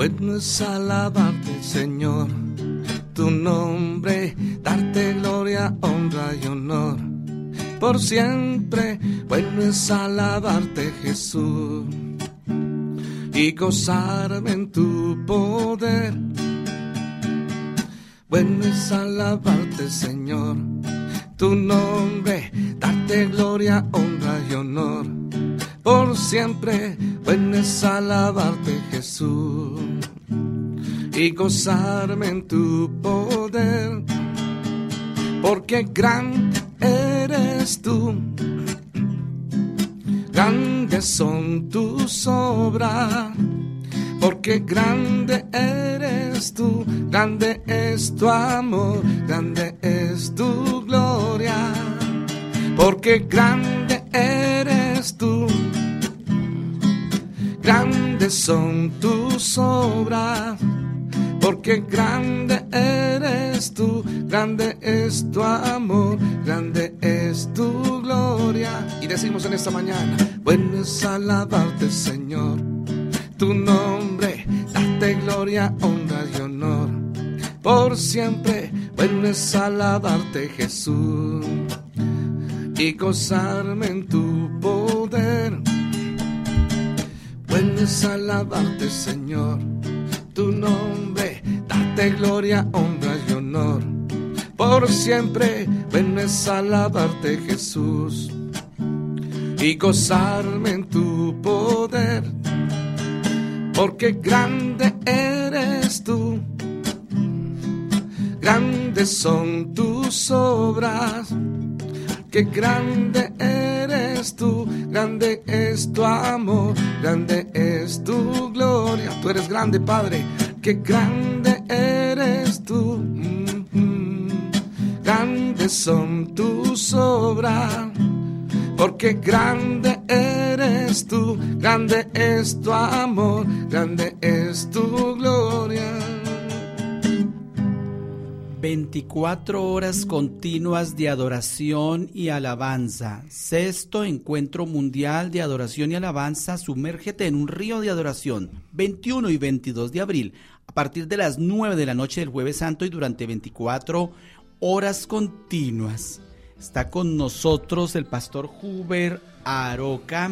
Bueno es alabarte, Señor, tu nombre, darte gloria, honra y honor. Por siempre, bueno es alabarte, Jesús, y gozarme en tu poder. Bueno es alabarte, Señor, tu nombre, darte gloria, honra y honor. Por siempre, bueno es alabarte, Jesús, y gozarme en tu poder. Porque grande eres tú, grandes son tus obras, porque grande eres tú, grande es tu amor, grande es tu gloria, porque grande eres tú, grandes son tus obras porque grande eres tú, grande es tu amor, grande es tu gloria. Y decimos en esta mañana, bueno alabarte Señor, tu nombre, darte gloria, honra y honor. Por siempre, bueno es alabarte Jesús y gozarme en tu poder. Bueno alabarte Señor tu nombre, gloria, honra y honor. Por siempre, ven es alabarte Jesús y gozarme en tu poder. Porque grande eres tú, grandes son tus obras, que grande eres tú, grande es tu amor, grande es tu gloria. Tú eres grande, Padre, que grande eres tú. Mm, mm. Grandes son tus obras, porque grande eres tú, grande es tu amor, grande es tu gloria. 24 horas continuas de adoración y alabanza. Sexto encuentro mundial de adoración y alabanza. Sumérgete en un río de adoración. 21 y 22 de abril, a partir de las 9 de la noche del Jueves Santo y durante 24 horas continuas. Está con nosotros el pastor Huber Aroca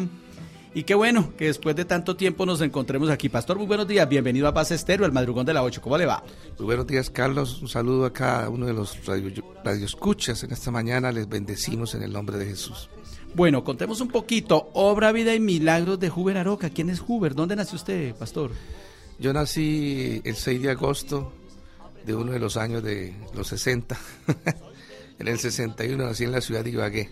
y qué bueno que después de tanto tiempo nos encontremos aquí. Pastor, muy buenos días. Bienvenido a Paz Estero, el madrugón de la 8. ¿Cómo le va? Muy buenos días, Carlos. Un saludo a cada uno de los radio, radioescuchas en esta mañana. Les bendecimos en el nombre de Jesús. Bueno, contemos un poquito. Obra, vida y milagros de Huber Aroca. ¿Quién es Huber? ¿Dónde nació usted, pastor? Yo nací el 6 de agosto de uno de los años de los 60. en el 61 nací en la ciudad de Ibagué.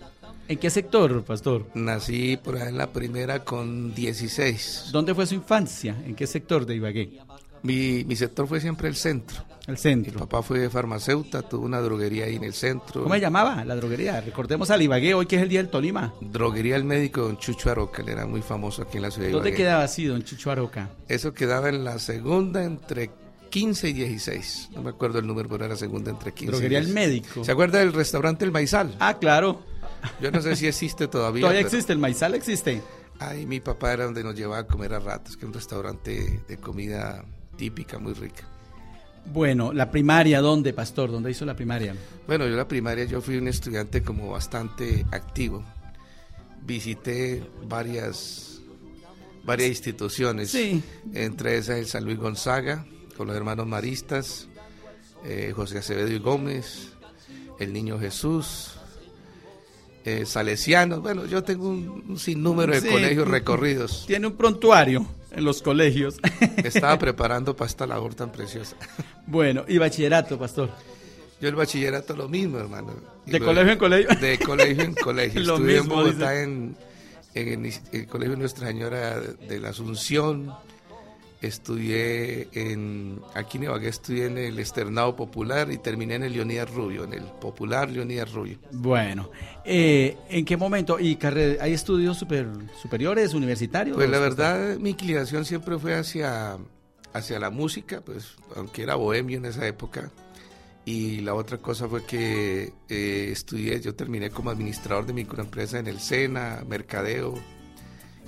¿En qué sector, pastor? Nací por ahí en la primera con 16. ¿Dónde fue su infancia? ¿En qué sector de Ibagué? Mi, mi sector fue siempre el centro. El centro. Mi papá fue farmacéutico, tuvo una droguería ahí en el centro. ¿Cómo se llamaba la droguería? Recordemos al Ibagué, hoy que es el Día del Tolima. Droguería El Médico Don Chucho Aroca, él era muy famoso aquí en la ciudad de ¿Dónde Ibagué. quedaba así, Don Chucho Aroca? Eso quedaba en la segunda entre 15 y 16. No me acuerdo el número, pero era segunda entre 15 Droguería y El 16. Médico. ¿Se acuerda del restaurante El Maizal? Ah, claro. Yo no sé si existe todavía. Todavía pero- existe, el maizal existe. Ay, mi papá era donde nos llevaba a comer a ratos, que es un restaurante de comida típica, muy rica. Bueno, la primaria, ¿dónde, pastor? ¿Dónde hizo la primaria? Bueno, yo la primaria, yo fui un estudiante como bastante activo. Visité varias, varias instituciones. Sí. Entre esas el San Luis Gonzaga, con los hermanos maristas, eh, José Acevedo y Gómez, el Niño Jesús, eh, Salesianos. Bueno, yo tengo un, un sinnúmero de Sí. colegios recorridos. Tiene un prontuario en los colegios. Estaba preparando para esta labor tan preciosa. bueno, y bachillerato, pastor. Yo el bachillerato lo mismo, hermano. Y ¿De colegio en colegio? De colegio en colegio. Lo Estudié mismo, en Bogotá en, en el, el colegio Nuestra Señora de la Asunción. Estudié en, aquí en Ibagué estudié en el Externado Popular y terminé en el Leonidas Rubio, en el Popular Leonidas Rubio. Bueno, eh, ¿en qué momento? ¿Y hay estudios super- superiores, universitarios? Pues la verdad, mi inclinación siempre fue hacia, hacia la música, pues aunque era bohemio en esa época. Y la otra cosa fue que eh, estudié, yo terminé como administrador de microempresa en el SENA, mercadeo.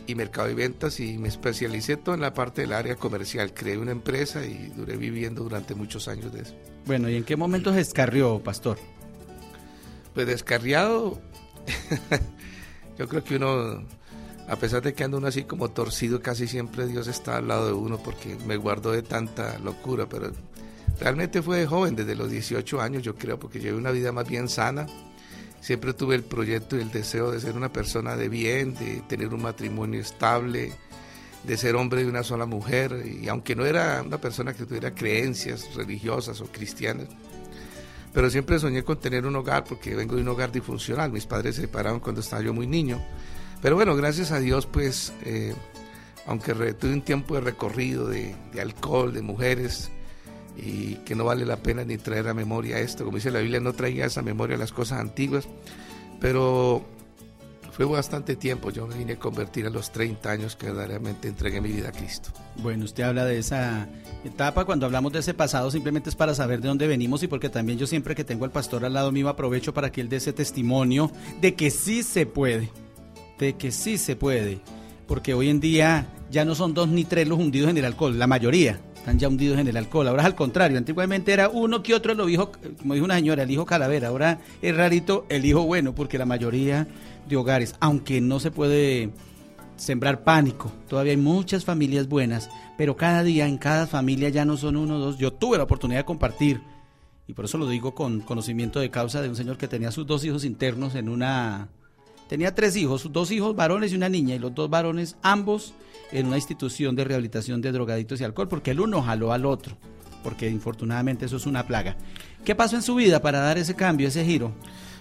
Y mercado y ventas y me especialicé todo en la parte del área comercial. Creé una empresa y duré viviendo durante muchos años de eso. Bueno, ¿y en qué momento se escarrió, pastor? Pues descarriado, yo creo que uno, a pesar de que anda uno así como torcido, casi siempre Dios está al lado de uno porque me guardó de tanta locura, pero realmente fue joven, desde los 18 años yo creo, porque llevé una vida más bien sana Siempre tuve el proyecto y el deseo de ser una persona de bien, de tener un matrimonio estable, de ser hombre de una sola mujer. Y aunque no era una persona que tuviera creencias religiosas o cristianas, pero siempre soñé con tener un hogar porque vengo de un hogar disfuncional. Mis padres se separaron cuando estaba yo muy niño. Pero bueno, gracias a Dios, pues, eh, aunque tuve un tiempo de recorrido de, de alcohol, de mujeres, y que no vale la pena ni traer a memoria esto. Como dice la Biblia, no traiga esa memoria las cosas antiguas, pero fue bastante tiempo. Yo me vine a convertir a los 30 años que verdaderamente entregué mi vida a Cristo. Bueno, usted habla de esa etapa. Cuando hablamos de ese pasado, simplemente es para saber de dónde venimos y porque también yo siempre que tengo al pastor al lado mío aprovecho para que él dé ese testimonio de que sí se puede, de que sí se puede. Porque hoy en día ya no son dos ni tres los hundidos en el alcohol, la mayoría están ya hundidos en el alcohol. Ahora es al contrario, antiguamente era uno que otro, lo dijo, como dijo una señora, el hijo calavera. Ahora es rarito el hijo bueno, porque la mayoría de hogares, aunque no se puede sembrar pánico, todavía hay muchas familias buenas, pero cada día en cada familia ya no son uno o dos. Yo tuve la oportunidad de compartir, y por eso lo digo con conocimiento de causa, de un señor que tenía sus dos hijos internos en una... Tenía tres hijos, sus dos hijos varones y una niña, y los dos varones, ambos en una institución de rehabilitación de drogaditos y alcohol, porque el uno jaló al otro, porque infortunadamente eso es una plaga. ¿Qué pasó en su vida para dar ese cambio, ese giro?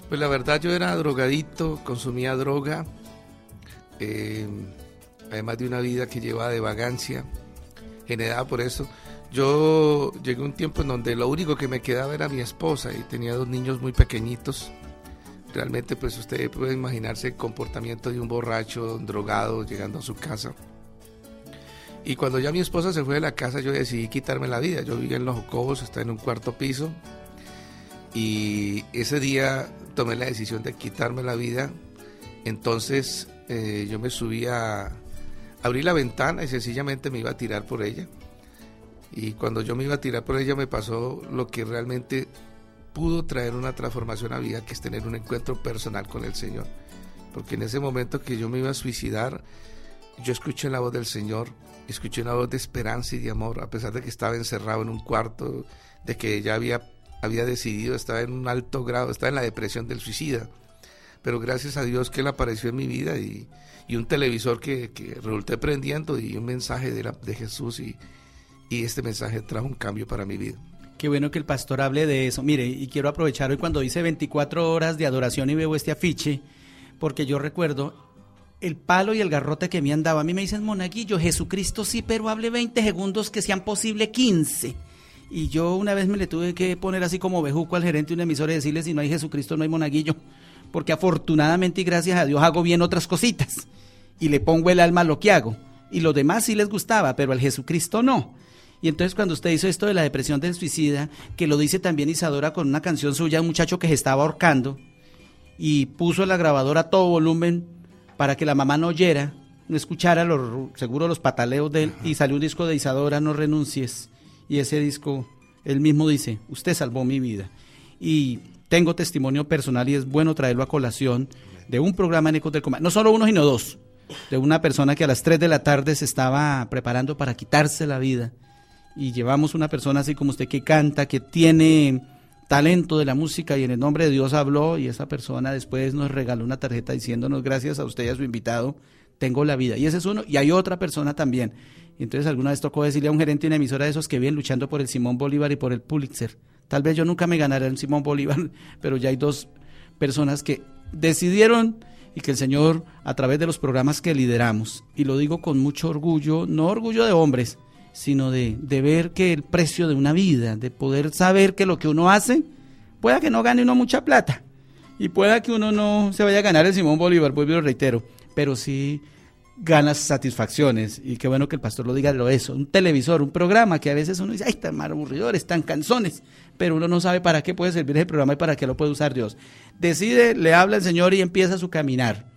Pues la verdad yo era drogadito, consumía droga, eh, además de una vida que llevaba de vagancia, generada por eso. Yo llegué a un tiempo en donde lo único que me quedaba era mi esposa y tenía dos niños muy pequeñitos. Realmente pues usted puede imaginarse el comportamiento de un borracho, drogado, llegando a su casa. Y cuando ya mi esposa se fue de la casa, yo decidí quitarme la vida. Yo vivía en Los Jocobos, estaba en un cuarto piso. Y ese día tomé la decisión de quitarme la vida. Entonces eh, yo me subí a abrir la ventana y sencillamente me iba a tirar por ella. Y cuando yo me iba a tirar por ella me pasó lo que realmente pudo traer una transformación a vida, que es tener un encuentro personal con el Señor. Porque en ese momento que yo me iba a suicidar, yo escuché la voz del Señor escuché una voz de esperanza y de amor, a pesar de que estaba encerrado en un cuarto, de que ya había, había decidido, estaba en un alto grado, estaba en la depresión del suicida. Pero gracias a Dios que Él apareció en mi vida y, un televisor que, que, resulté prendiendo y un mensaje de, de Jesús y, y este mensaje trajo un cambio para mi vida. Qué bueno que el pastor hable de eso. Mire, y quiero aprovechar hoy cuando dice 24 horas de adoración y veo este afiche, porque yo recuerdo el palo y el garrote que me han dado. A mí me dicen, monaguillo, Jesucristo sí, pero hable 20 segundos que sean posible 15. Y yo una vez me le tuve que poner así como bejuco al gerente de una emisora y decirle, si no hay Jesucristo, no hay monaguillo. Porque afortunadamente y gracias a Dios hago bien otras cositas. Y le pongo el alma a lo que hago. Y los demás sí les gustaba, pero al Jesucristo no. Y entonces cuando usted hizo esto de la depresión del suicida, que lo dice también Isadora con una canción suya, un muchacho que se estaba ahorcando, y puso la grabadora a todo volumen, para que la mamá no oyera, no escuchara los, seguro los pataleos de él, y salió un disco de Isadora, no renuncies. Y ese disco, él mismo dice, usted salvó mi vida. Y tengo testimonio personal y es bueno traerlo a colación de un programa en Ecos del Combate, no solo uno, sino dos, de una persona que a las 3 de la tarde se estaba preparando para quitarse la vida. Y llevamos una persona así como usted que canta, que tiene talento de la música y en el nombre de Dios habló y esa persona después nos regaló una tarjeta diciéndonos gracias a usted y a su invitado, tengo la vida. Y ese es uno, y hay otra persona también. Entonces alguna vez tocó decirle a un gerente de una emisora de esos que vienen luchando por el Simón Bolívar y por el Pulitzer. Tal vez yo nunca me ganaré el Simón Bolívar, pero ya hay dos personas que decidieron y que el Señor, a través de los programas que lideramos, y lo digo con mucho orgullo, no orgullo de hombres, sino de, de, ver que el precio de una vida, de poder saber que lo que uno hace, pueda que no gane uno mucha plata y pueda que uno no se vaya a ganar el Simón Bolívar, vuelvo y lo reitero, pero sí ganas satisfacciones y qué bueno que el pastor lo diga lo eso, un televisor, un programa que a veces uno dice, ay, mal aburridores, están canzones, pero uno no sabe para qué puede servir ese programa y para qué lo puede usar Dios. Decide, le habla el Señor y empieza su caminar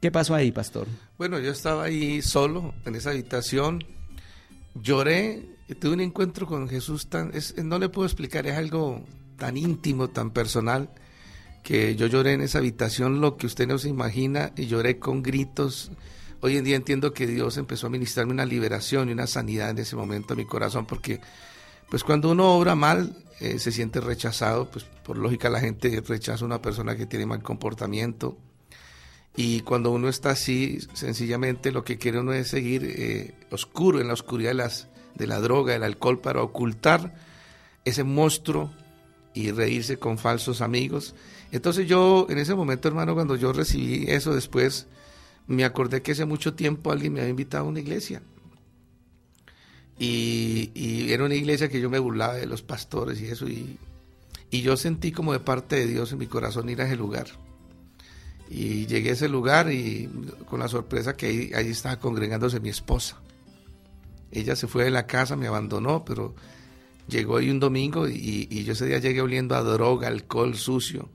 ¿Qué pasó ahí, pastor? Bueno, yo estaba ahí solo en esa habitación, lloré, tuve un encuentro con Jesús tan, no le puedo explicar, es algo tan íntimo, tan personal, que yo lloré en esa habitación lo que usted no se imagina y lloré con gritos. Hoy en día entiendo que Dios empezó a ministrarme una liberación y una sanidad en ese momento a mi corazón, porque pues cuando uno obra mal eh, se siente rechazado, pues por lógica la gente rechaza a una persona que tiene mal comportamiento, y cuando uno está así, sencillamente lo que quiere uno es seguir eh, oscuro, en la oscuridad de, de la droga, del alcohol, para ocultar ese monstruo y reírse con falsos amigos. Entonces yo, en ese momento, hermano, cuando yo recibí eso después, me acordé que hace mucho tiempo alguien me había invitado a una iglesia. Y, y era una iglesia que yo me burlaba de los pastores y eso. Y, y yo sentí como de parte de Dios en mi corazón ir a ese lugar. Y llegué a ese lugar y con la sorpresa que ahí, estaba congregándose mi esposa. Ella se fue de la casa, me abandonó, pero llegó ahí un domingo y, yo ese día llegué oliendo a droga, alcohol sucio.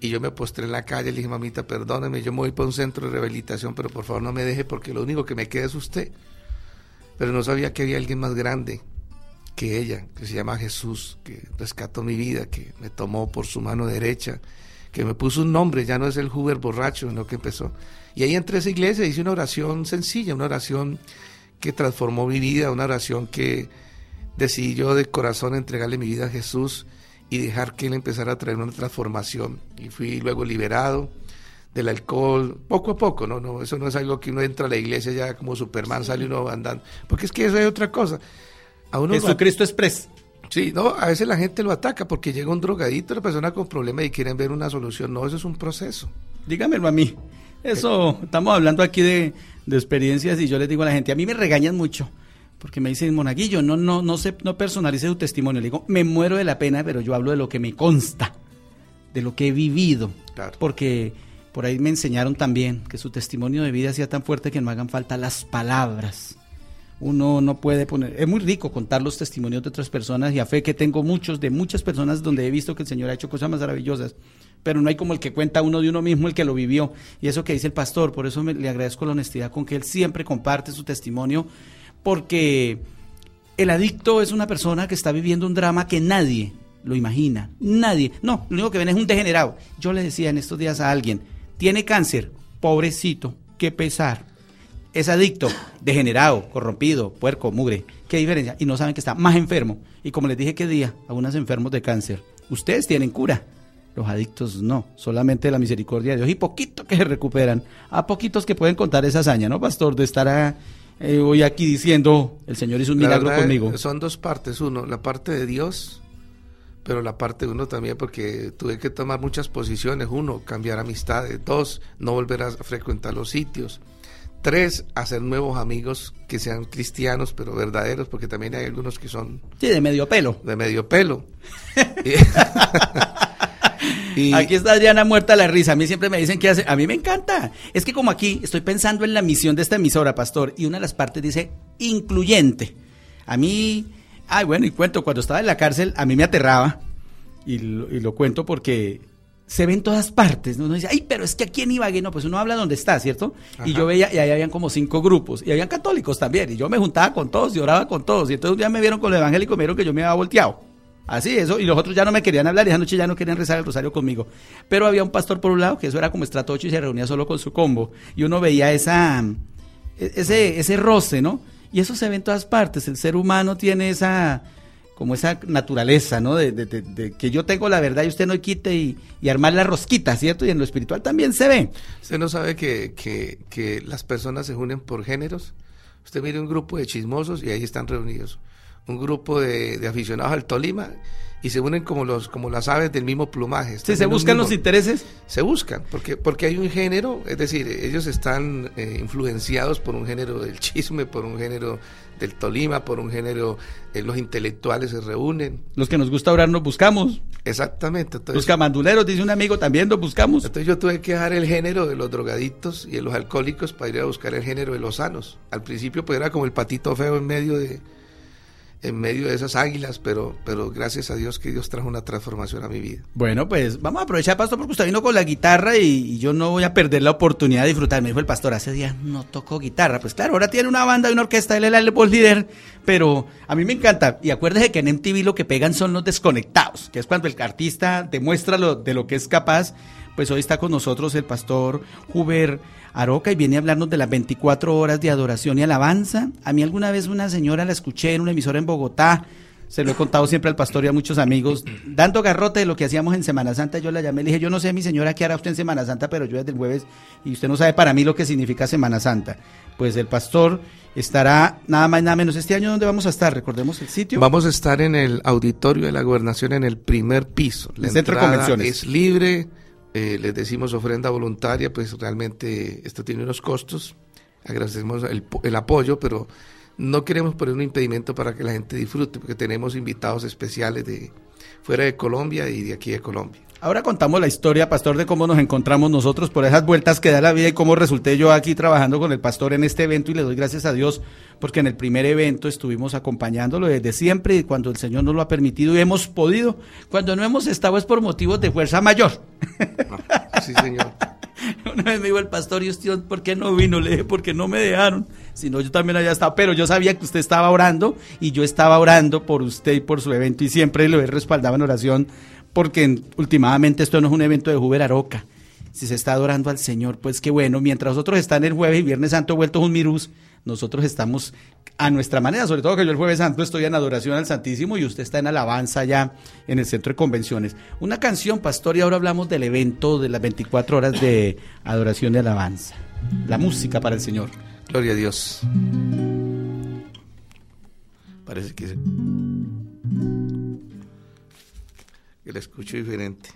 Y yo me postré en la calle y le dije, mamita, perdóneme, yo me voy para un centro de rehabilitación, pero por favor no me deje porque lo único que me queda es usted. Pero no sabía que había alguien más grande que ella, que se llama Jesús, que rescató mi vida, que me tomó por su mano derecha que me puso un nombre, ya no es el Huber borracho, no que empezó. Y ahí entré a esa iglesia, hice una oración sencilla, una oración que transformó mi vida, una oración que decidí yo de corazón entregarle mi vida a Jesús y dejar que Él empezara a traer una transformación. Y fui luego liberado del alcohol, poco a poco, no, no, eso no es algo que uno entra a la iglesia ya como Superman, sale uno andando, porque es que eso es otra cosa. A uno Jesucristo Express. Sí, no, a veces la gente lo ataca porque llega un drogadito, una persona con problemas y quieren ver una solución. No, eso es un proceso. Dígamelo a mí. Eso, estamos hablando aquí de, experiencias y yo les digo a la gente, a mí me regañan mucho porque me dicen, Monaguillo, no, no, no, se, no personalice su testimonio. Le digo, me muero de la pena, pero yo hablo de lo que me consta, de lo que he vivido. Porque por ahí me enseñaron también que su testimonio de vida sea tan fuerte que no hagan falta las palabras uno no puede poner, es muy rico contar los testimonios de otras personas y a fe que tengo muchos de muchas personas donde he visto que el Señor ha hecho cosas más maravillosas, pero no hay como el que cuenta uno de uno mismo, el que lo vivió. Y eso que dice el pastor, por eso le agradezco la honestidad con que él siempre comparte su testimonio, porque el adicto es una persona que está viviendo un drama que nadie lo imagina, nadie. No, lo único que ven es un degenerado. Yo le decía en estos días a alguien, tiene cáncer, pobrecito, qué pesar es adicto, degenerado, corrompido, puerco, mugre. ¿Qué diferencia? Y no saben que está más enfermo. Y como les dije que día, algunos enfermos de cáncer, ustedes tienen cura. Los adictos no, solamente la misericordia de Dios y poquito que se recuperan. A poquitos que pueden contar esa hazaña, ¿no, pastor? De estar eh, hoy aquí diciendo, el Señor hizo un milagro conmigo. Son dos partes. Uno, la parte de Dios, pero la parte de uno también, porque tuve que tomar muchas posiciones. Uno, cambiar amistades. Dos, no volver a frecuentar los sitios. Tres, hacer nuevos amigos que sean cristianos, pero verdaderos, porque también hay algunos que son... Sí, de medio pelo. De medio pelo. y, aquí está Adriana muerta la risa. A mí siempre me dicen que hace... A mí me encanta. Es que como aquí estoy pensando en la misión de esta emisora, pastor, y una de las partes dice incluyente. A mí... Ay, bueno, y cuento, cuando estaba en la cárcel, a mí me aterraba. Y y lo cuento porque se ve en todas partes. ¿no? Uno dice, ay, pero es que aquí en Ibagué, no, pues uno habla donde está, ¿cierto? Y yo veía, y ahí habían como cinco grupos, y habían católicos también, y yo me juntaba con todos y oraba con todos, y entonces un día me vieron con el evangélico y me vieron que yo me había volteado. Así, eso, y los otros ya no me querían hablar, y esa noche ya no querían rezar el rosario conmigo. Pero había un pastor por un lado, que eso era como estratocho y se reunía solo con su combo, y uno veía esa, e, ese, ese roce, ¿no? Y eso se ve en todas partes, el ser humano tiene esa como esa naturaleza, ¿no? De, que yo tengo la verdad y usted no quite y, armar la rosquita, ¿cierto? Y en lo espiritual también se ve. Usted no sabe que, que, que las personas se unen por géneros. Usted mire un grupo de chismosos y ahí están reunidos. Un grupo de, aficionados al Tolima y se unen como los como las aves del mismo plumaje. Sí, se buscan los intereses. Se buscan, porque porque hay un género, es decir, ellos están eh, influenciados por un género del chisme, por un género del Tolima, por un género, eh, los intelectuales se reúnen. Los que nos gusta orar nos buscamos. Exactamente. Entonces, los camanduleros, dice un amigo, también nos buscamos. Entonces yo tuve que dejar el género de los drogadictos y de los alcohólicos para ir a buscar el género de los sanos. Al principio pues era como el patito feo en medio de en medio de esas águilas, pero, pero gracias a Dios que Dios trajo una transformación a mi vida. Bueno, pues vamos a aprovechar, pastor, porque usted vino con la guitarra y, yo no voy a perder la oportunidad de disfrutar. Me dijo el pastor, hace días no tocó guitarra. Pues claro, ahora tiene una banda y una orquesta, él es el voz líder, pero a mí me encanta. Y acuérdese que en MTV lo que pegan son los desconectados, que es cuando el artista demuestra lo, de lo que es capaz. Pues hoy está con nosotros el pastor Huber Aroca y viene a hablarnos de las 24 horas de adoración y alabanza. A mí alguna vez una señora la escuché en una emisora en Bogotá, se lo he contado siempre al pastor y a muchos amigos, dando garrote de lo que hacíamos en Semana Santa. Yo la llamé, le dije, yo no sé, mi señora, qué hará usted en Semana Santa, pero yo desde el jueves, y usted no sabe para mí lo que significa Semana Santa. Pues el pastor estará nada más nada menos este año, ¿dónde vamos a estar? Recordemos el sitio. Vamos a estar en el auditorio de la gobernación en el primer piso. La centro de convenciones. Es libre eh, les decimos ofrenda voluntaria, pues realmente esto tiene unos costos. Agradecemos el, el apoyo, pero no queremos poner un impedimento para que la gente disfrute, porque tenemos invitados especiales de fuera de Colombia y de aquí de Colombia. Ahora contamos la historia, pastor, de cómo nos encontramos nosotros por esas vueltas que da la vida y cómo resulté yo aquí trabajando con el pastor en este evento y le doy gracias a Dios porque en el primer evento estuvimos acompañándolo desde siempre y cuando el Señor nos lo ha permitido y hemos podido, cuando no hemos estado es por motivos de fuerza mayor. sí, señor. Una vez me dijo el pastor, y usted, ¿por qué no vino? Le dije, porque no me dejaron. Si no, yo también había estado, pero yo sabía que usted estaba orando y yo estaba orando por usted y por su evento y siempre lo he respaldado en oración porque últimamente esto no es un evento de Juber Aroca. Si se está adorando al Señor, pues qué bueno. Mientras otros están el jueves y Viernes Santo vueltos un mirus, nosotros estamos a nuestra manera, sobre todo que yo el jueves santo estoy en adoración al Santísimo y usted está en alabanza ya en el centro de convenciones. Una canción, pastor, y ahora hablamos del evento de las 24 horas de adoración y alabanza. La música para el Señor. Gloria a Dios. Parece que que la escucho diferente.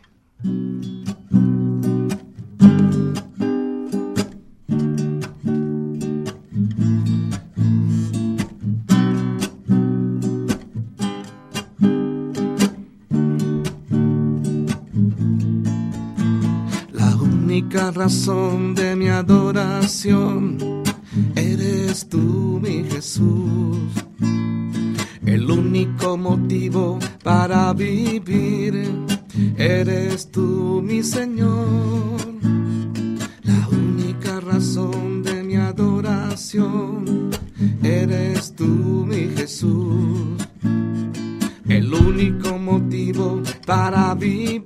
Razón de mi adoración eres tú, mi Jesús único motivo para vivir. Eres tú, mi Señor, la única razón de mi adoración. Eres tú, mi Jesús, el único motivo para vivir.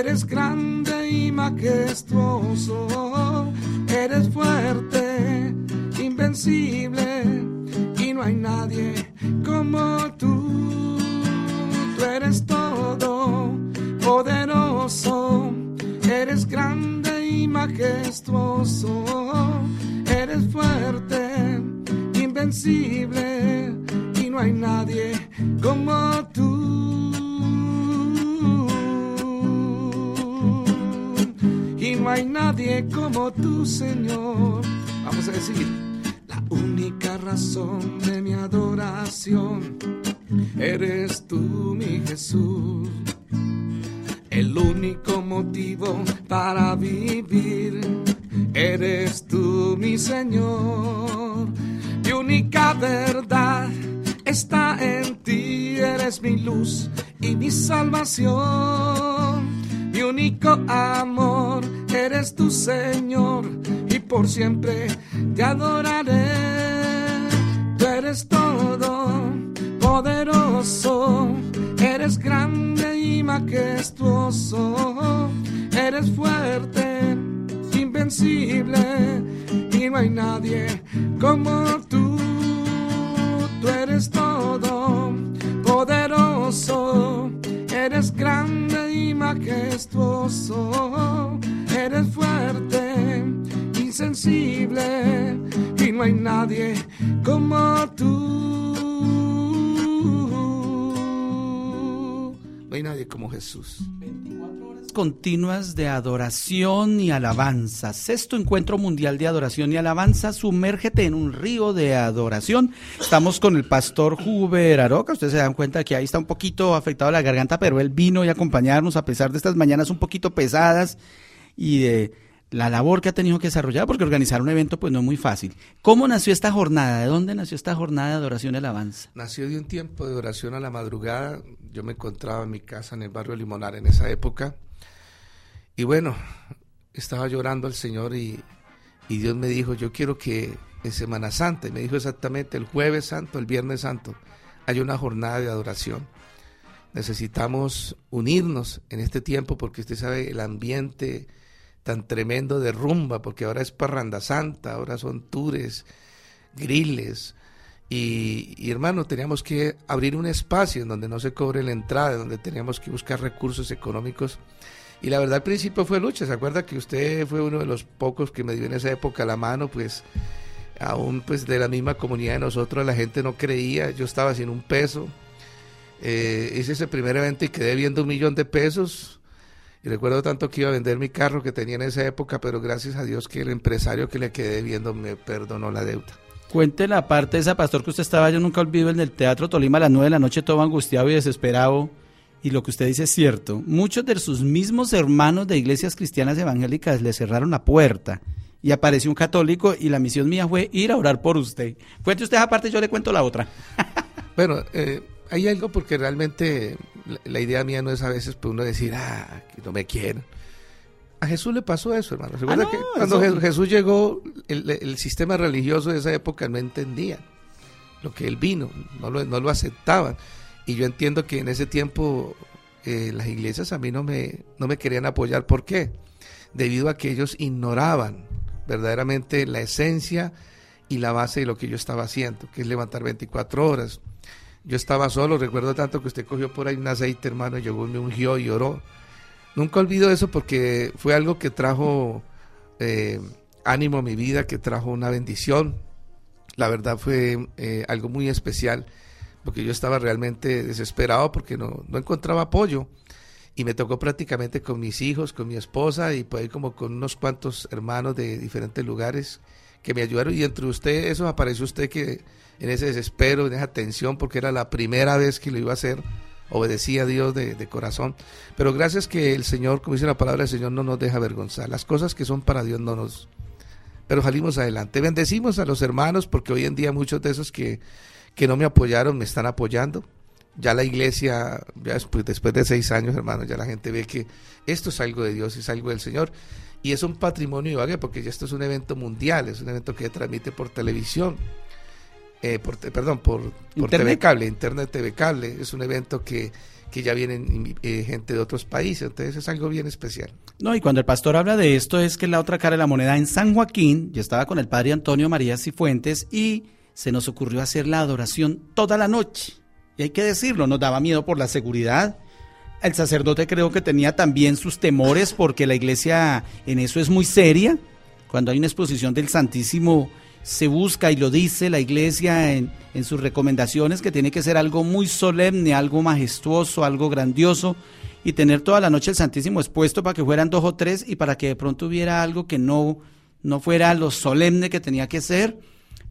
Eres grande y majestuoso, eres fuerte, invencible y no hay nadie como tú. Tú eres todo poderoso, eres grande y majestuoso, eres fuerte, invencible y no hay nadie como tú. No hay nadie como tú, Señor. Vamos a decir, la única razón de mi adoración eres tú, mi Jesús el único motivo para vivir. Eres tú, mi Señor, mi única verdad está en ti, eres mi luz y mi salvación. Único amor eres tu Señor y por siempre te adoraré. Tú eres todo poderoso, eres grande y majestuoso, eres fuerte, invencible y no hay nadie como tú. Tú eres todo poderoso, eres grande y majestuoso, eres fuerte, insensible y no hay nadie como tú. No hay nadie como Jesús. 24 horas continuas de adoración y alabanza. Sexto encuentro mundial de adoración y alabanza. Sumérgete en un río de adoración. Estamos con el pastor Huber Aroca. Ustedes se dan cuenta que ahí está un poquito afectado la garganta, pero él vino y acompañarnos a pesar de estas mañanas un poquito pesadas y de la labor que ha tenido que desarrollar, porque organizar un evento pues no es muy fácil. ¿Cómo nació esta jornada? ¿De dónde nació esta jornada de adoración y alabanza? Nació de un tiempo de oración a la madrugada yo me encontraba en mi casa en el barrio Limonar en esa época. Y bueno, estaba llorando al Señor y, Dios me dijo, yo quiero que en Semana Santa, y me dijo exactamente el jueves santo, el viernes santo, hay una jornada de adoración. Necesitamos unirnos en este tiempo porque usted sabe el ambiente tan tremendo de rumba, porque ahora es parranda santa, ahora son tours, griles, y, hermano, teníamos que abrir un espacio en donde no se cobre la entrada, donde teníamos que buscar recursos económicos. Y la verdad al principio fue lucha, ¿se acuerda que usted fue uno de los pocos que me dio en esa época la mano? Pues aún pues de la misma comunidad de nosotros la gente no creía, yo estaba sin un peso. Eh, hice ese primer evento y quedé viendo un millón de pesos. Y recuerdo tanto que iba a vender mi carro que tenía en esa época, pero gracias a Dios que el empresario que le quedé viendo me perdonó la deuda. Cuente la parte de esa pastor que usted estaba, yo nunca olvido en el Teatro Tolima a las nueve de la noche, todo angustiado y desesperado. Y lo que usted dice es cierto. Muchos de sus mismos hermanos de iglesias cristianas evangélicas le cerraron la puerta. Y apareció un católico y la misión mía fue ir a orar por usted. Cuente usted aparte, yo le cuento la otra. bueno, eh, hay algo porque realmente la, idea mía no es a veces pues, uno decir, ah, que no me quieren a Jesús le pasó eso, hermano. Recuerda ah, que cuando Jesús llegó, el, sistema religioso de esa época no entendía lo que él vino, no lo, no lo aceptaban. Y yo entiendo que en ese tiempo eh, las iglesias a mí no me, no me querían apoyar. ¿Por qué? Debido a que ellos ignoraban verdaderamente la esencia y la base de lo que yo estaba haciendo, que es levantar 24 horas. Yo estaba solo, recuerdo tanto que usted cogió por ahí un aceite, hermano, y llegó, me ungió y oró Nunca olvido eso porque fue algo que trajo eh, ánimo a mi vida, que trajo una bendición. La verdad fue eh, algo muy especial porque yo estaba realmente desesperado porque no, no encontraba apoyo y me tocó prácticamente con mis hijos, con mi esposa y pues como con unos cuantos hermanos de diferentes lugares que me ayudaron y entre ustedes, eso apareció usted que en ese desespero, en esa tensión, porque era la primera vez que lo iba a hacer, obedecía a Dios de, corazón. Pero gracias que el Señor, como dice la palabra del Señor, no nos deja avergonzar. Las cosas que son para Dios no nos... Pero salimos adelante. Bendecimos a los hermanos porque hoy en día muchos de esos que, que no me apoyaron me están apoyando. Ya la iglesia, ya después, después de seis años, hermanos, ya la gente ve que esto es algo de Dios, es algo del Señor. Y es un patrimonio porque ya esto es un evento mundial, es un evento que se transmite por televisión eh, por, perdón, por, por TV Cable, Internet TV Cable. Es un evento que, que ya vienen eh, gente de otros países, entonces es algo bien especial. No, y cuando el pastor habla de esto es que la otra cara de la moneda en San Joaquín, yo estaba con el padre Antonio María Cifuentes y se nos ocurrió hacer la adoración toda la noche. Y hay que decirlo, nos daba miedo por la seguridad. El sacerdote creo que tenía también sus temores porque la iglesia en eso es muy seria. Cuando hay una exposición del Santísimo se busca y lo dice la iglesia en, sus recomendaciones que tiene que ser algo muy solemne, algo majestuoso, algo grandioso y tener toda la noche el Santísimo expuesto para que fueran dos o tres y para que de pronto hubiera algo que no, no fuera lo solemne que tenía que ser,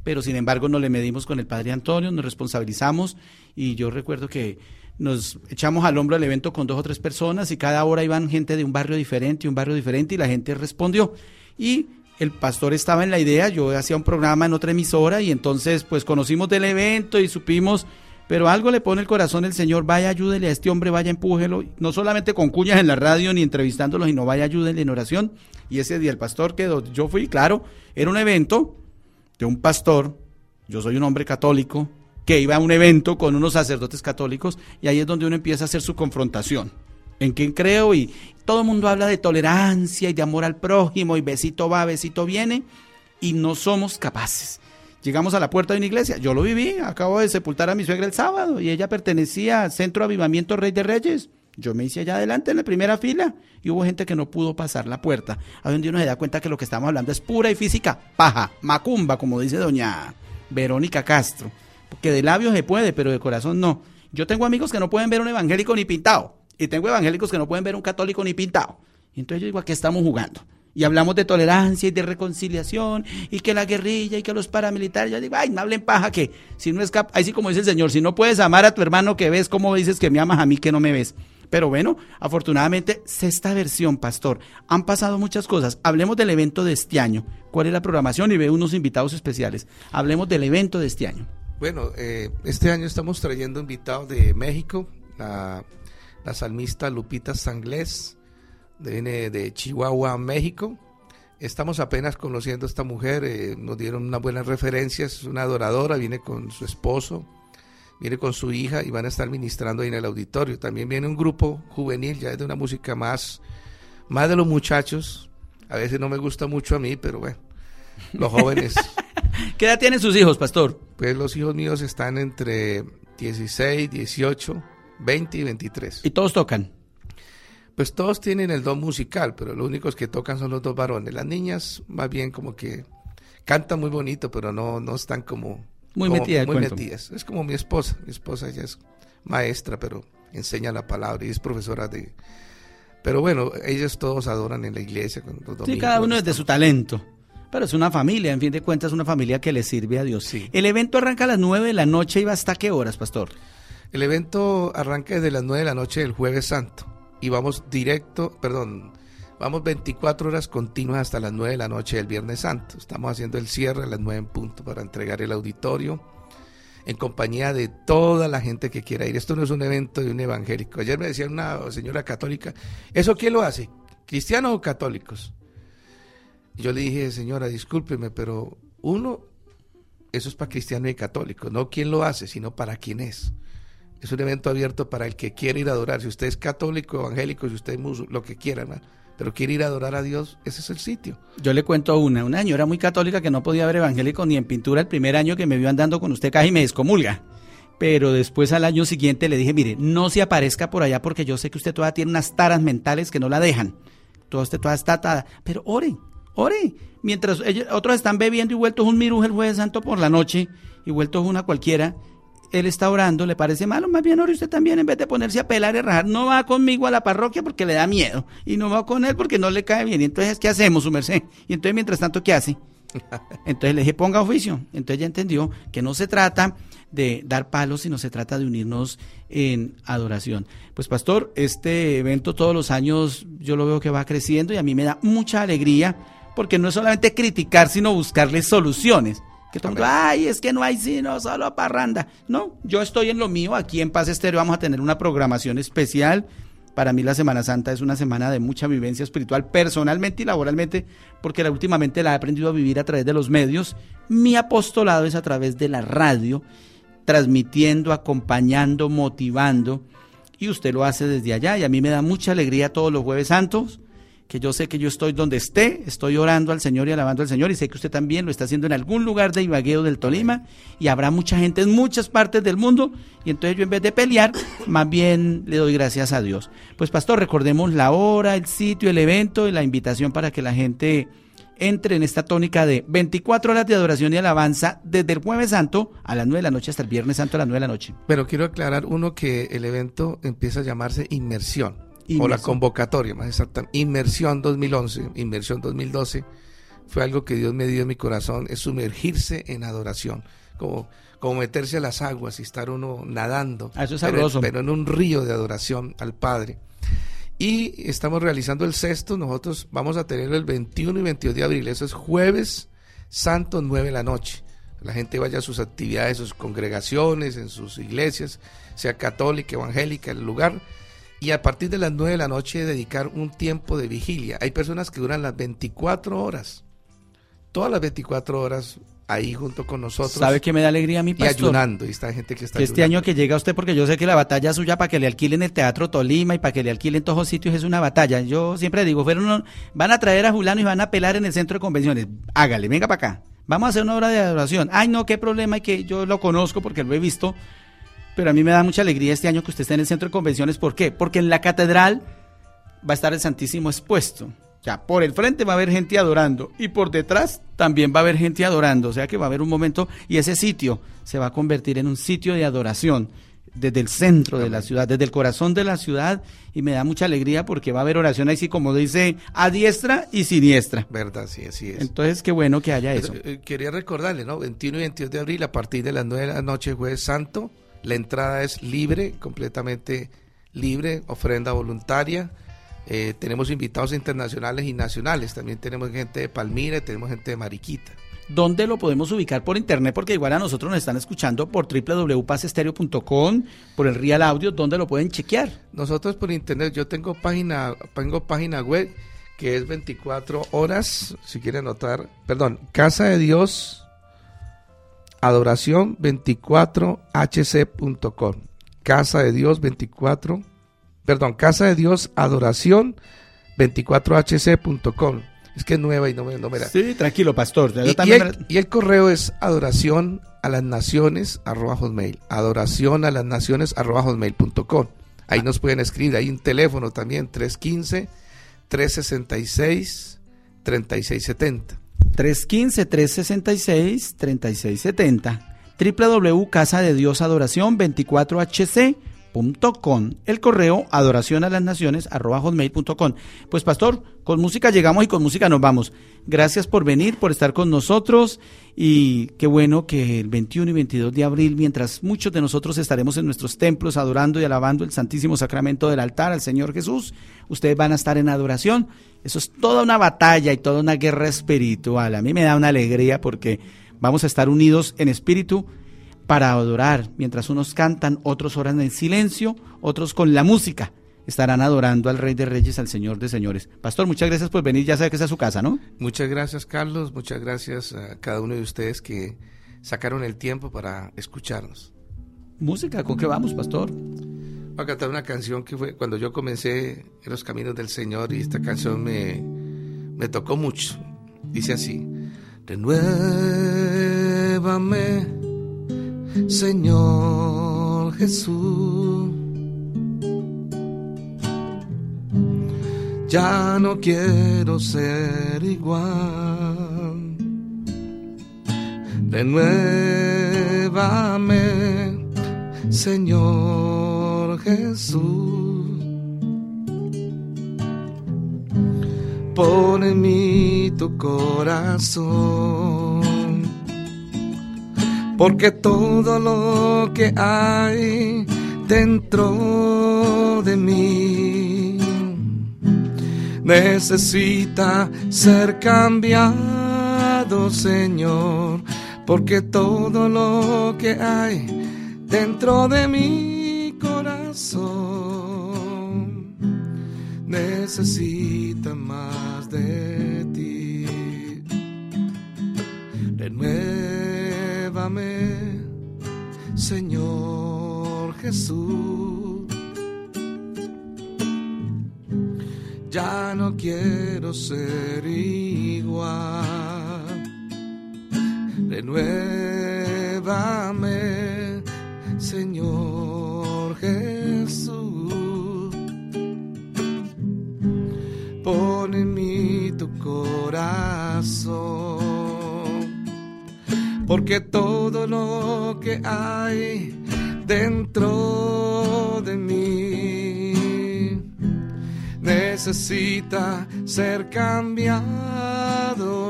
pero sin embargo no le medimos con el Padre Antonio, nos responsabilizamos y yo recuerdo que nos echamos al hombro el evento con dos o tres personas y cada hora iban gente de un barrio diferente, un barrio diferente y la gente respondió. Y el pastor estaba en la idea, yo hacía un programa en otra emisora y entonces pues conocimos del evento y supimos, pero algo le pone el corazón el Señor, vaya ayúdele a este hombre, vaya empújelo, no solamente con cuñas en la radio ni entrevistándolo, sino vaya ayúdele en oración. Y ese día el pastor quedó, yo fui, claro, era un evento de un pastor, yo soy un hombre católico, que iba a un evento con unos sacerdotes católicos y ahí es donde uno empieza a hacer su confrontación en quién creo y todo el mundo habla de tolerancia y de amor al prójimo y besito va, besito viene y no somos capaces. Llegamos a la puerta de una iglesia, yo lo viví, acabo de sepultar a mi suegra el sábado y ella pertenecía al Centro Avivamiento Rey de Reyes. Yo me hice allá adelante en la primera fila y hubo gente que no pudo pasar la puerta. A donde uno se da cuenta que lo que estamos hablando es pura y física paja, macumba, como dice doña Verónica Castro. Porque de labios se puede, pero de corazón no. Yo tengo amigos que no pueden ver un evangélico ni pintado Y tengo evangélicos que no pueden ver un católico ni pintado. Y entonces yo digo, ¿a qué estamos jugando? Y hablamos de tolerancia y de reconciliación y que la guerrilla y que los paramilitares. Yo digo, ay, no hablen paja que si no es capaz, ahí como dice el Señor, si no puedes amar a tu hermano que ves, ¿cómo dices que me amas a mí que no me ves? Pero bueno, afortunadamente, sexta versión, pastor. Han pasado muchas cosas. Hablemos del evento de este año. ¿Cuál es la programación? Y veo unos invitados especiales. Hablemos del evento de este año. Bueno, eh, este año estamos trayendo invitados de México, la, salmista Lupita Sanglés, viene de Chihuahua, México. Estamos apenas conociendo a esta mujer, eh, nos dieron unas buenas referencias, es una adoradora, viene con su esposo, viene con su hija y van a estar ministrando ahí en el auditorio. También viene un grupo juvenil, ya es de una música más, más de los muchachos. A veces no me gusta mucho a mí, pero bueno, los jóvenes. ¿Qué edad tienen sus hijos, pastor? Pues los hijos míos están entre 16, 18, 20 y 23. ¿Y todos tocan? Pues todos tienen el don musical, pero los únicos que tocan son los dos varones. Las niñas, más bien como que cantan muy bonito, pero no, no están como muy metida Muy metidas. Es como mi esposa. Mi esposa ella es maestra, pero enseña la palabra y es profesora de... Pero bueno, ellos todos adoran en la iglesia. sí, cada uno es de su talento. Pero es una familia, en fin de cuentas, una familia que le sirve a Dios. Sí. El evento arranca a las 9 de la noche y va hasta qué horas, pastor? El evento arranca desde las 9 de la noche del Jueves Santo y vamos directo, perdón, Vamos 24 horas continuas hasta las 9 de la noche del Viernes Santo. Estamos haciendo el cierre a las 9 en punto para entregar el auditorio en compañía de toda la gente que quiera ir. Esto no es un evento de un evangélico. Ayer me decía una señora católica, ¿eso quién lo hace? ¿Cristianos o católicos? Yo le dije, señora, discúlpeme, pero uno, eso es para cristianos y católicos, no quién lo hace, sino para quién es. Es un evento abierto para el que quiere ir a adorar. Si usted es católico, evangélico, si usted es musulmán, lo que quiera, ¿no? Pero quiere ir a adorar a Dios, ese es el sitio. Yo le cuento una, una señora muy católica que no podía ver evangélico ni en pintura el primer año que me vio andando con usted casi me descomulga. Pero después al año siguiente le dije, mire, no se aparezca por allá porque yo sé que usted todavía tiene unas taras mentales que no la dejan. Todo usted todavía está atada. Pero ore, ore. Mientras ellos, otros están bebiendo y vueltos un miruj el jueves santo por la noche y vueltos una cualquiera, él está orando, le parece malo, más bien ore usted también en vez de ponerse a pelar y rajar. No va conmigo a la parroquia porque le da miedo y no va con él porque no le cae bien. Y entonces, ¿qué hacemos, su merced? Y entonces, mientras tanto, ¿qué hace? Entonces le dije, ponga oficio. Entonces ya entendió que no se trata de dar palos, sino se trata de unirnos en adoración. Pues pastor, este evento todos los años yo lo veo que va creciendo y a mí me da mucha alegría porque no es solamente criticar, sino buscarle soluciones. Que todo ay, es que no hay sino solo parranda. No, yo estoy en lo mío. Aquí en Paz Estéreo vamos a tener una programación especial. Para mí la Semana Santa es una semana de mucha vivencia espiritual, personalmente y laboralmente, porque la, últimamente la he aprendido a vivir a través de los medios. Mi apostolado es a través de la radio, transmitiendo, acompañando, motivando. Y usted lo hace desde allá y a mí me da mucha alegría todos los jueves santos que yo sé que yo estoy donde esté, estoy orando al Señor y alabando al Señor y sé que usted también lo está haciendo en algún lugar de Ibagueo del Tolima y habrá mucha gente en muchas partes del mundo y entonces yo en vez de pelear, más bien le doy gracias a Dios. Pues pastor, recordemos la hora, el sitio, el evento y la invitación para que la gente entre en esta tónica de 24 horas de adoración y alabanza desde el jueves santo a las 9 de la noche hasta el viernes santo a las 9 de la noche. Pero quiero aclarar uno que el evento empieza a llamarse inmersión o la convocatoria, más exacta, Inmersión 2011, Inmersión 2012, fue algo que Dios me dio en mi corazón, es sumergirse en adoración, como, como meterse a las aguas y estar uno nadando, ah, eso es pero, pero, en un río de adoración al Padre. Y estamos realizando el sexto, nosotros vamos a tener el 21 y 22 de abril, eso es jueves santo 9 de la noche. La gente vaya a sus actividades, sus congregaciones, en sus iglesias, sea católica, evangélica, el lugar y a partir de las 9 de la noche dedicar un tiempo de vigilia. Hay personas que duran las 24 horas, todas las 24 horas ahí junto con nosotros. ¿Sabe que me da alegría a mi pastor? Y ayunando, y está gente que está Este año que llega usted, porque yo sé que la batalla suya para que le alquilen el Teatro Tolima y para que le alquilen todos los sitios es una batalla. Yo siempre digo, fueron van a traer a Julano y van a pelar en el centro de convenciones. Hágale, venga para acá. Vamos a hacer una hora de adoración. Ay, no, qué problema, y que yo lo conozco porque lo he visto pero a mí me da mucha alegría este año que usted esté en el centro de convenciones. ¿Por qué? Porque en la catedral va a estar el Santísimo expuesto. O sea, por el frente va a haber gente adorando y por detrás también va a haber gente adorando. O sea que va a haber un momento y ese sitio se va a convertir en un sitio de adoración. desde el centro de la ciudad, desde el corazón de la ciudad, y me da mucha alegría porque va a haber oración así como dice, a diestra y siniestra. Verdad, sí, así es. Entonces, qué bueno que haya eso. Eh, quería recordarle, ¿no? 21 y 22 de abril, a partir de las 9 de la noche, jueves santo, la entrada es libre, completamente libre, ofrenda voluntaria. Eh, tenemos invitados internacionales y nacionales, también tenemos gente de Palmira, tenemos gente de Mariquita. ¿Dónde lo podemos ubicar por internet? Porque igual a nosotros nos están escuchando por www.pasestereo.com, por el Real Audio, ¿dónde lo pueden chequear? Nosotros por internet, yo tengo página, tengo página web que es 24 horas, si quieren anotar, perdón, Casa de Dios Adoración 24hc.com. Casa de Dios 24, perdón, Casa de Dios Adoración 24hc.com. Es que es nueva y no me, no me Sí, tranquilo, pastor. Y, el, correo es adoración a las naciones arroba hotmail. Adoración a las naciones arroba hotmail.com. Ahí nos pueden escribir. Hay un teléfono también, 315 366 3670. 315-366-3670. www.casadediosadoración24hc.com. El correo adoración a las naciones hotmail.com. Pues pastor, con música llegamos y con música nos vamos. Gracias por venir, por estar con nosotros y qué bueno que el 21 y 22 de abril, mientras muchos de nosotros estaremos en nuestros templos adorando y alabando el Santísimo Sacramento del altar al Señor Jesús, ustedes van a estar en adoración eso es toda una batalla y toda una guerra espiritual. A mí me da una alegría porque vamos a estar unidos en espíritu para adorar. Mientras unos cantan, otros oran en silencio, otros con la música. Estarán adorando al Rey de Reyes, al Señor de Señores. Pastor, muchas gracias por venir. Ya sabe que es a su casa, ¿no? Muchas gracias, Carlos. Muchas gracias a cada uno de ustedes que sacaron el tiempo para escucharnos. Música, ¿con qué vamos, Pastor? a cantar una canción que fue cuando yo comencé en los caminos del Señor y esta canción me, me tocó mucho. Dice así, renuévame, Señor Jesús. Ya no quiero ser igual. Renuévame, Señor Jesús. Pon en mí tu corazón, porque todo lo que hay dentro de mí necesita ser cambiado, Señor, porque todo lo que hay dentro de mí corazón necesita más de ti. Señor Jesús. Ya no quiero ser igual. Renuévame, porque todo lo que hay dentro de mí necesita ser cambiado,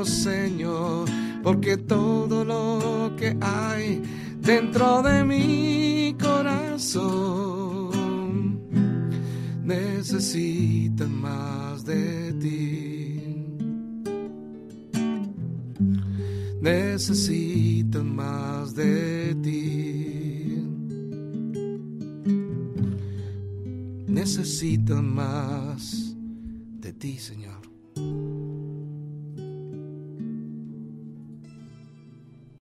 Señor, porque todo lo que hay dentro de mi corazón necesita más de ti. Necesitan más de ti. Necesitan más de ti, Señor.